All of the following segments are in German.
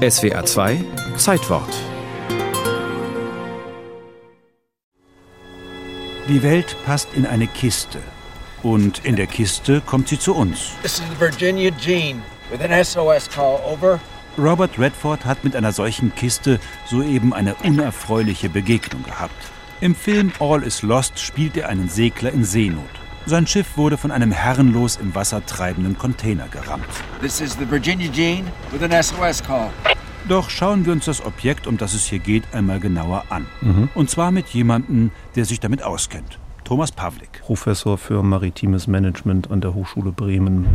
SWA 2 Zeitwort. Die Welt passt in eine Kiste. Und in der Kiste kommt sie zu uns. This is Virginia Jean with an SOS call. Over. Robert Redford hat mit einer solchen Kiste soeben eine unerfreuliche Begegnung gehabt. Im Film All is Lost spielt er einen Segler in Seenot. Sein Schiff wurde von einem herrenlos im Wasser treibenden Container gerammt. This is the Virginia Jean with an SOS call. Doch schauen wir uns das Objekt, um das es hier geht, einmal genauer an. Und zwar mit jemandem, der sich damit auskennt. Thomas Pavlik. Professor für maritimes Management an der Hochschule Bremen.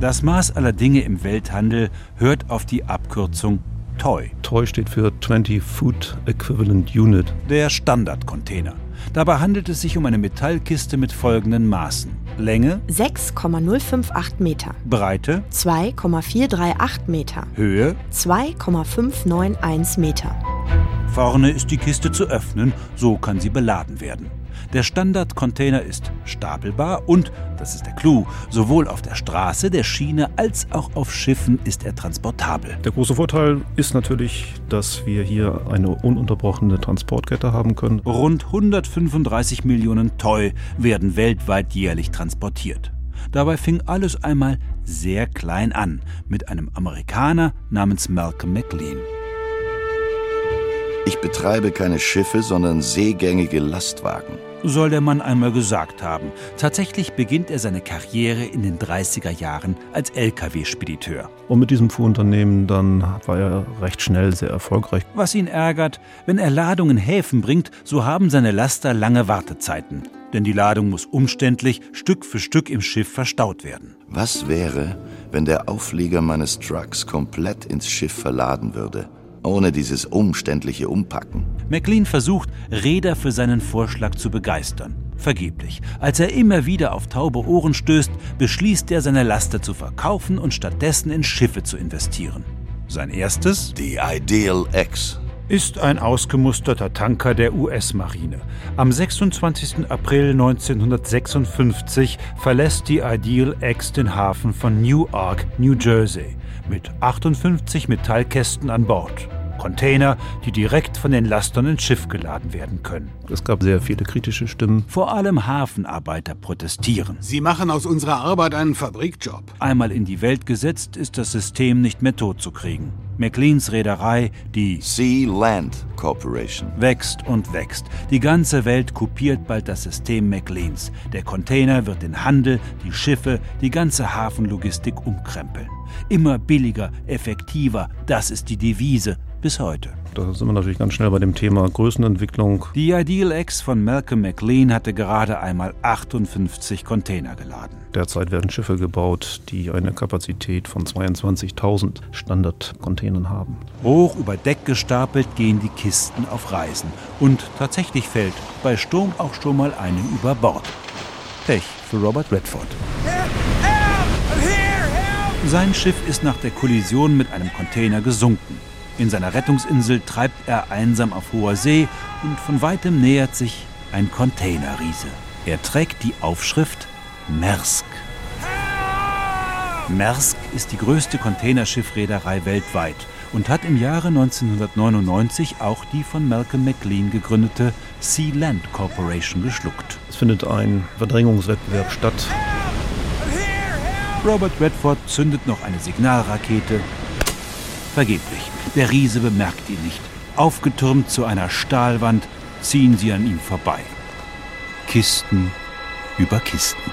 Das Maß aller Dinge im Welthandel hört auf die Abkürzung TOI, TOI steht für 20 Food Equivalent Unit. der Standardcontainer. Dabei handelt es sich um eine Metallkiste mit folgenden Maßen. Länge, 6,058 Meter, Breite, 2,438 Meter, Höhe. 2,591 Meter. Vorne ist die Kiste zu öffnen, so kann sie beladen werden. Der Standardcontainer ist stapelbar und, das ist der Clou, sowohl auf der Straße, der Schiene als auch auf Schiffen ist er transportabel. Der große Vorteil ist natürlich, dass wir hier eine ununterbrochene Transportkette haben können. Rund 135 Millionen Toy werden weltweit jährlich transportiert. Dabei fing alles einmal sehr klein an mit einem Amerikaner namens Malcolm McLean. Ich betreibe keine Schiffe, sondern seegängige Lastwagen. Soll der Mann einmal gesagt haben. Tatsächlich beginnt er seine Karriere in den 30er Jahren als Lkw-Spediteur. Und mit diesem Fuhrunternehmen dann war er recht schnell sehr erfolgreich. Was ihn ärgert, wenn er Ladungen Häfen bringt, so haben seine Laster lange Wartezeiten. Denn die Ladung muss umständlich Stück für Stück im Schiff verstaut werden. Was wäre, wenn der Auflieger meines Trucks komplett ins Schiff verladen würde, ohne dieses umständliche Umpacken? McLean versucht, Räder für seinen Vorschlag zu begeistern. Vergeblich. Als er immer wieder auf taube Ohren stößt, beschließt er, seine Laster zu verkaufen und stattdessen in Schiffe zu investieren. Sein erstes Die Ideal X. ist ein ausgemusterter Tanker der US-Marine. Am 26. April 1956 verlässt die Ideal X den Hafen von Newark, New Jersey, mit 58 Metallkästen an Bord. Container, die direkt von den Lastern ins Schiff geladen werden können. Es gab sehr viele kritische Stimmen. Vor allem Hafenarbeiter protestieren. Sie machen aus unserer Arbeit einen Fabrikjob. Einmal in die Welt gesetzt, ist das System nicht mehr totzukriegen. McLeans Reederei, die Sea Land Corporation. wächst und wächst. Die ganze Welt kopiert bald das System McLeans. Der Container wird den Handel, die Schiffe, die ganze Hafenlogistik umkrempeln. Immer billiger, effektiver, das ist die Devise bis heute. Da sind wir natürlich ganz schnell bei dem Thema Größenentwicklung. Die Ideal X von Malcolm McLean hatte gerade einmal 58 Container geladen. Derzeit werden Schiffe gebaut, die eine Kapazität von 22.000 Standardcontainern haben. Hoch über Deck gestapelt gehen die Kisten auf Reisen. Und tatsächlich fällt bei Sturm auch schon mal eine über Bord. Pech für Robert Redford. Sein Schiff ist nach der Kollision mit einem Container gesunken. In seiner Rettungsinsel treibt er einsam auf hoher See und von weitem nähert sich ein Containerriese. Er trägt die Aufschrift Maersk. Maersk ist die größte Containerschiffreederei weltweit und hat im Jahre 1999 auch die von Malcolm McLean gegründete Sea Land Corporation geschluckt. Es findet ein Verdrängungswettbewerb statt. Robert Redford zündet noch eine Signalrakete. Vergeblich. Der Riese bemerkt ihn nicht. Aufgetürmt zu einer Stahlwand ziehen sie an ihm vorbei. Kisten über Kisten.